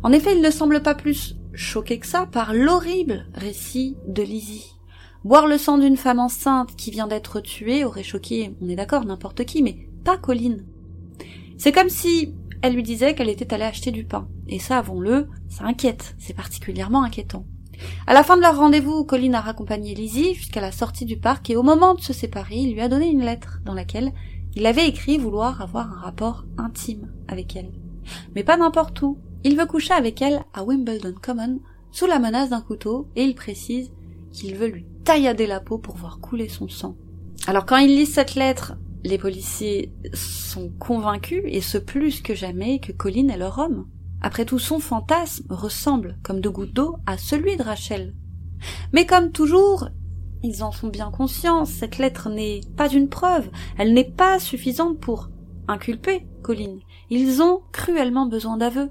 En effet, il ne semble pas plus choqué que ça par l'horrible récit de Lizzie. Boire le sang d'une femme enceinte qui vient d'être tuée aurait choqué, on est d'accord, n'importe qui, mais pas Colline. C'est comme si elle lui disait qu'elle était allée acheter du pain. Et ça, avons-le, ça inquiète, c'est particulièrement inquiétant. À la fin de leur rendez-vous, Colline a raccompagné Lizzie jusqu'à la sortie du parc et au moment de se séparer, il lui a donné une lettre dans laquelle il avait écrit vouloir avoir un rapport intime avec elle. Mais pas n'importe où. Il veut coucher avec elle à Wimbledon Common sous la menace d'un couteau et il précise qu'il veut lui taillader la peau pour voir couler son sang. Alors quand il lit cette lettre, les policiers sont convaincus, et ce plus que jamais, que Colline est leur homme. Après tout, son fantasme ressemble, comme deux gouttes d'eau, à celui de Rachel. Mais comme toujours, ils en sont bien conscients, cette lettre n'est pas une preuve, elle n'est pas suffisante pour inculper Colline. Ils ont cruellement besoin d'aveux.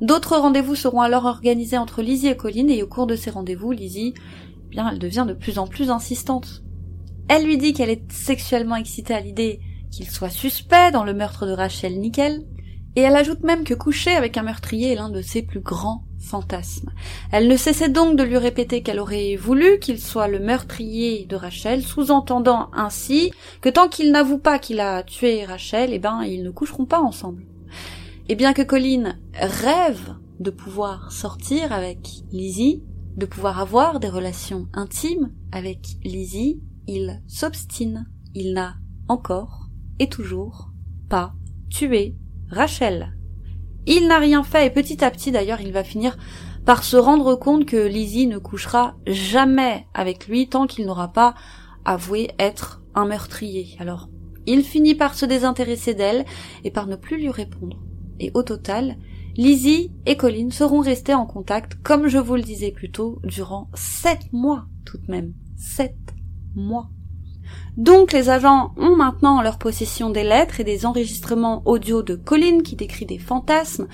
D'autres rendez-vous seront alors organisés entre Lizzie et Colline, et au cours de ces rendez-vous, Lizzie, eh bien, elle devient de plus en plus insistante. Elle lui dit qu'elle est sexuellement excitée à l'idée qu'il soit suspect dans le meurtre de Rachel Nickel, et elle ajoute même que coucher avec un meurtrier est l'un de ses plus grands fantasmes. Elle ne cessait donc de lui répéter qu'elle aurait voulu qu'il soit le meurtrier de Rachel, sous-entendant ainsi que tant qu'il n'avoue pas qu'il a tué Rachel, eh ben, ils ne coucheront pas ensemble. Et bien que Colline rêve de pouvoir sortir avec Lizzie, de pouvoir avoir des relations intimes avec Lizzie, il s'obstine. Il n'a encore et toujours pas tué Rachel. Il n'a rien fait et petit à petit d'ailleurs il va finir par se rendre compte que Lizzie ne couchera jamais avec lui tant qu'il n'aura pas avoué être un meurtrier. Alors, il finit par se désintéresser d'elle et par ne plus lui répondre. Et au total, Lizzie et Colin seront restés en contact, comme je vous le disais plus tôt, durant sept mois tout de même. Sept mois. Donc les agents ont maintenant en leur possession des lettres et des enregistrements audio de Colin qui décrit des fantasmes,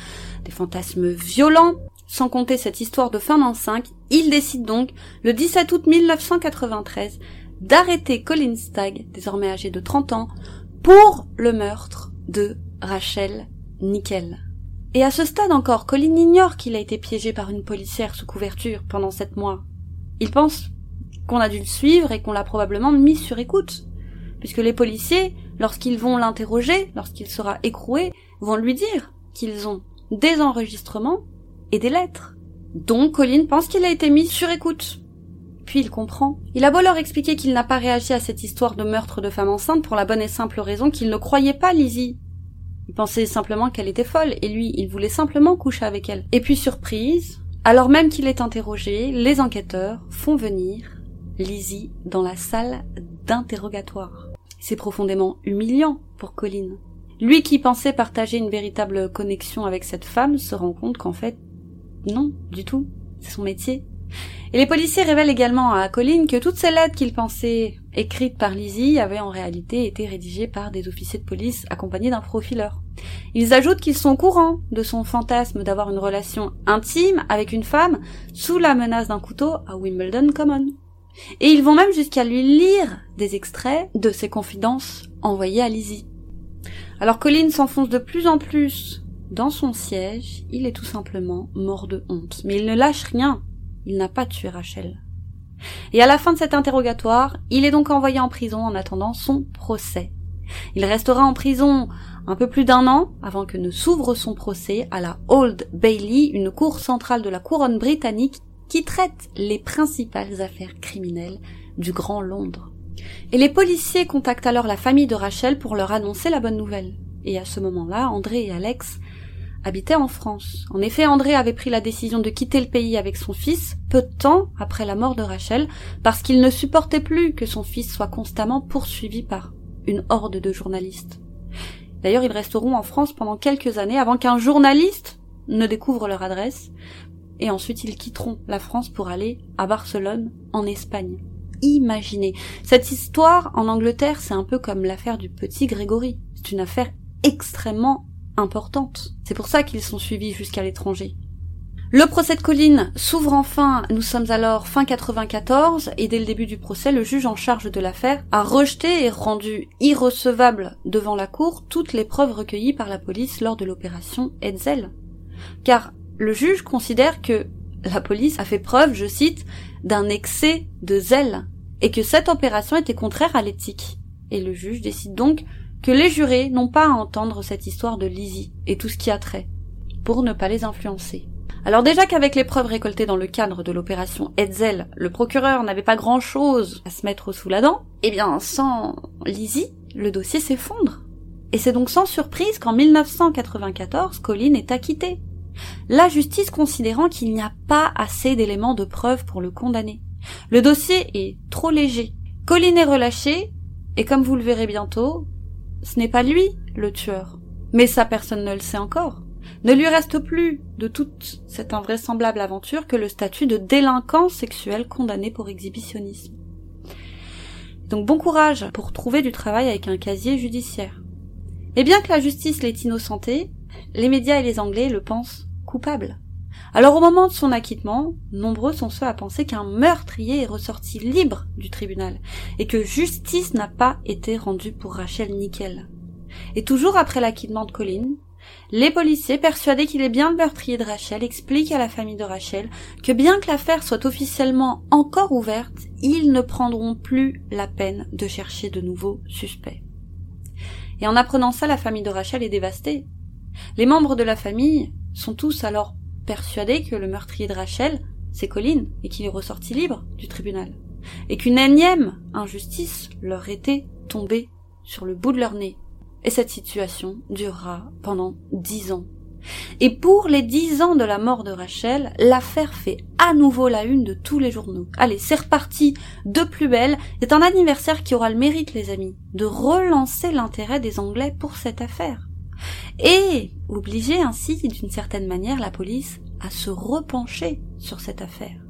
des fantasmes violents. Sans compter cette histoire de fin d'an 5, ils décident donc, le 17 août 1993, d'arrêter Colin Stagg, désormais âgé de 30 ans, pour le meurtre de Rachel Nickel. Et à ce stade encore, Colin ignore qu'il a été piégé par une policière sous couverture pendant sept mois. Il pense qu'on a dû le suivre et qu'on l'a probablement mis sur écoute. Puisque les policiers, lorsqu'ils vont l'interroger, lorsqu'il sera écroué, vont lui dire qu'ils ont des enregistrements et des lettres. Donc Colin pense qu'il a été mis sur écoute. Puis il comprend. Il a beau leur expliquer qu'il n'a pas réagi à cette histoire de meurtre de femme enceinte pour la bonne et simple raison qu'il ne croyait pas Lizzie. Il pensait simplement qu'elle était folle, et lui, il voulait simplement coucher avec elle. Et puis surprise, alors même qu'il est interrogé, les enquêteurs font venir Lizzie dans la salle d'interrogatoire. C'est profondément humiliant pour Colin. Lui qui pensait partager une véritable connexion avec cette femme se rend compte qu'en fait, non, du tout. C'est son métier. Et les policiers révèlent également à Colin que toutes ces lettres qu'il pensait écrites par Lizzie avaient en réalité été rédigées par des officiers de police accompagnés d'un profileur. Ils ajoutent qu'ils sont au courant de son fantasme d'avoir une relation intime avec une femme sous la menace d'un couteau à Wimbledon Common. Et ils vont même jusqu'à lui lire des extraits de ses confidences envoyées à Lizzie. Alors Colin s'enfonce de plus en plus dans son siège, il est tout simplement mort de honte. Mais il ne lâche rien. Il n'a pas tué Rachel. Et à la fin de cet interrogatoire, il est donc envoyé en prison en attendant son procès. Il restera en prison un peu plus d'un an avant que ne s'ouvre son procès à la Old Bailey, une cour centrale de la couronne britannique qui traite les principales affaires criminelles du Grand Londres. Et les policiers contactent alors la famille de Rachel pour leur annoncer la bonne nouvelle. Et à ce moment-là, André et Alex habitaient en France. En effet, André avait pris la décision de quitter le pays avec son fils peu de temps après la mort de Rachel parce qu'il ne supportait plus que son fils soit constamment poursuivi par une horde de journalistes. D'ailleurs, ils resteront en France pendant quelques années avant qu'un journaliste ne découvre leur adresse et ensuite ils quitteront la France pour aller à Barcelone, en Espagne imaginer. Cette histoire en Angleterre, c'est un peu comme l'affaire du petit Grégory. C'est une affaire extrêmement importante. C'est pour ça qu'ils sont suivis jusqu'à l'étranger. Le procès de Colline s'ouvre enfin, nous sommes alors fin 94, et dès le début du procès, le juge en charge de l'affaire a rejeté et rendu irrecevable devant la cour toutes les preuves recueillies par la police lors de l'opération Hetzel. Car le juge considère que la police a fait preuve, je cite, d'un excès de zèle, et que cette opération était contraire à l'éthique. Et le juge décide donc que les jurés n'ont pas à entendre cette histoire de Lizzie et tout ce qui a trait, pour ne pas les influencer. Alors déjà qu'avec les preuves récoltées dans le cadre de l'opération Hetzel, le procureur n'avait pas grand chose à se mettre sous la dent, eh bien sans Lizzie, le dossier s'effondre. Et c'est donc sans surprise qu'en 1994, Colin est acquitté la justice considérant qu'il n'y a pas assez d'éléments de preuve pour le condamner. Le dossier est trop léger. Colin est relâché, et comme vous le verrez bientôt, ce n'est pas lui le tueur. Mais ça personne ne le sait encore. Ne lui reste plus de toute cette invraisemblable aventure que le statut de délinquant sexuel condamné pour exhibitionnisme. Donc bon courage pour trouver du travail avec un casier judiciaire. Et bien que la justice l'ait innocenté, les médias et les Anglais le pensent coupable. Alors au moment de son acquittement, nombreux sont ceux à penser qu'un meurtrier est ressorti libre du tribunal et que justice n'a pas été rendue pour Rachel Nickel. Et toujours après l'acquittement de Colin, les policiers, persuadés qu'il est bien le meurtrier de Rachel, expliquent à la famille de Rachel que bien que l'affaire soit officiellement encore ouverte, ils ne prendront plus la peine de chercher de nouveaux suspects. Et en apprenant ça, la famille de Rachel est dévastée. Les membres de la famille sont tous alors persuadés que le meurtrier de Rachel, c'est Colin, et qu'il est ressorti libre du tribunal. Et qu'une énième injustice leur était tombée sur le bout de leur nez. Et cette situation durera pendant dix ans. Et pour les dix ans de la mort de Rachel, l'affaire fait à nouveau la une de tous les journaux. Allez, c'est reparti de plus belle. C'est un anniversaire qui aura le mérite, les amis, de relancer l'intérêt des Anglais pour cette affaire et obliger ainsi d'une certaine manière la police à se repencher sur cette affaire.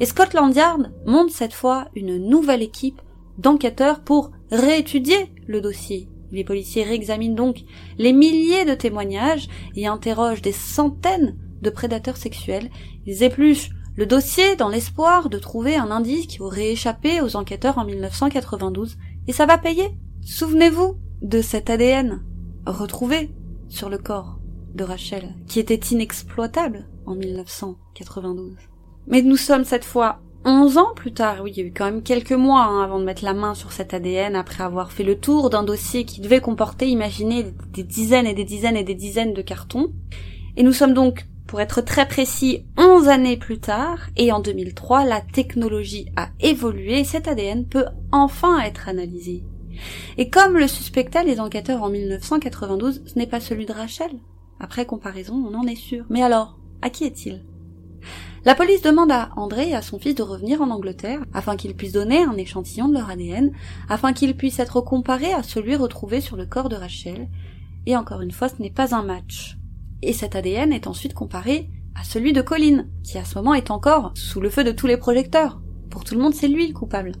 Et Scotland Yard monte cette fois une nouvelle équipe d'enquêteurs pour réétudier le dossier. Les policiers réexaminent donc les milliers de témoignages et interrogent des centaines de prédateurs sexuels. Ils épluchent le dossier dans l'espoir de trouver un indice qui aurait échappé aux enquêteurs en 1992. Et ça va payer. Souvenez-vous de cet ADN retrouvé sur le corps de Rachel, qui était inexploitable en 1992. Mais nous sommes cette fois 11 ans plus tard, oui, il y a eu quand même quelques mois hein, avant de mettre la main sur cet ADN, après avoir fait le tour d'un dossier qui devait comporter, imaginez, des dizaines et des dizaines et des dizaines de cartons. Et nous sommes donc, pour être très précis, 11 années plus tard, et en 2003, la technologie a évolué et cet ADN peut enfin être analysé. Et comme le suspectaient les enquêteurs en 1992, ce n'est pas celui de Rachel. Après comparaison, on en est sûr. Mais alors, à qui est-il? La police demande à André et à son fils de revenir en Angleterre afin qu'ils puissent donner un échantillon de leur ADN, afin qu'il puisse être comparé à celui retrouvé sur le corps de Rachel. Et encore une fois, ce n'est pas un match. Et cet ADN est ensuite comparé à celui de Colin, qui à ce moment est encore sous le feu de tous les projecteurs. Pour tout le monde, c'est lui le coupable.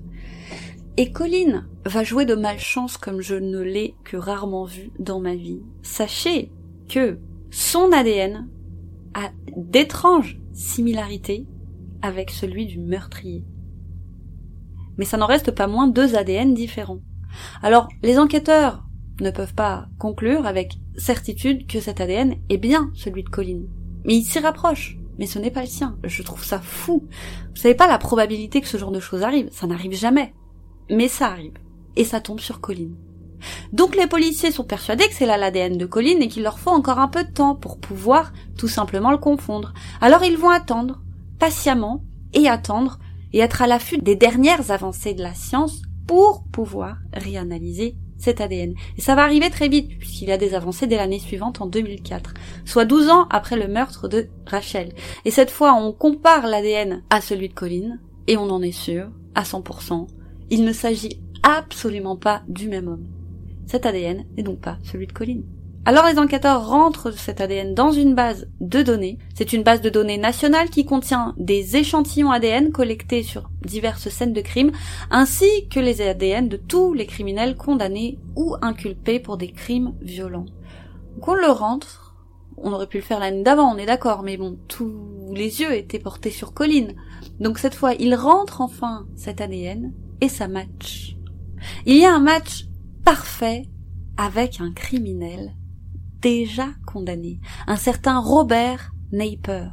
Et Colin va jouer de malchance comme je ne l'ai que rarement vu dans ma vie. Sachez que son ADN a d'étranges similarités avec celui du meurtrier. Mais ça n'en reste pas moins deux ADN différents. Alors, les enquêteurs ne peuvent pas conclure avec certitude que cet ADN est bien celui de Colin. Mais il s'y rapproche. Mais ce n'est pas le sien. Je trouve ça fou. Vous savez pas la probabilité que ce genre de choses arrive. Ça n'arrive jamais. Mais ça arrive. Et ça tombe sur Colin. Donc les policiers sont persuadés que c'est là l'ADN de Colin et qu'il leur faut encore un peu de temps pour pouvoir tout simplement le confondre. Alors ils vont attendre, patiemment, et attendre, et être à l'affût des dernières avancées de la science pour pouvoir réanalyser cet ADN. Et ça va arriver très vite, puisqu'il y a des avancées dès l'année suivante, en 2004, soit 12 ans après le meurtre de Rachel. Et cette fois, on compare l'ADN à celui de Colin, et on en est sûr, à 100%, il ne s'agit absolument pas du même homme. Cet ADN n'est donc pas celui de Colin. Alors les enquêteurs rentrent cet ADN dans une base de données. C'est une base de données nationale qui contient des échantillons ADN collectés sur diverses scènes de crime, ainsi que les ADN de tous les criminels condamnés ou inculpés pour des crimes violents. Donc on le rentre, on aurait pu le faire l'année d'avant, on est d'accord, mais bon, tous les yeux étaient portés sur Colline. Donc cette fois, il rentre enfin cet ADN et ça match. Il y a un match parfait avec un criminel déjà condamné, un certain Robert Naper.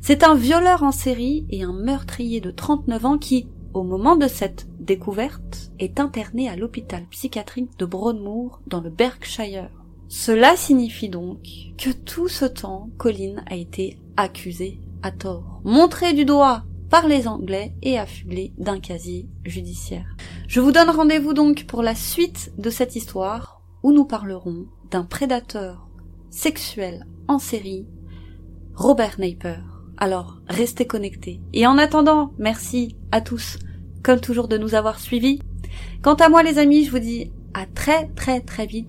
C'est un violeur en série et un meurtrier de 39 ans qui, au moment de cette découverte, est interné à l'hôpital psychiatrique de Broadmoor dans le Berkshire. Cela signifie donc que tout ce temps, Colin a été accusé à tort, montré du doigt par les Anglais et affublé d'un casier judiciaire. Je vous donne rendez-vous donc pour la suite de cette histoire où nous parlerons d'un prédateur sexuel en série, Robert Naper. Alors, restez connectés. Et en attendant, merci à tous, comme toujours, de nous avoir suivis. Quant à moi, les amis, je vous dis à très très très vite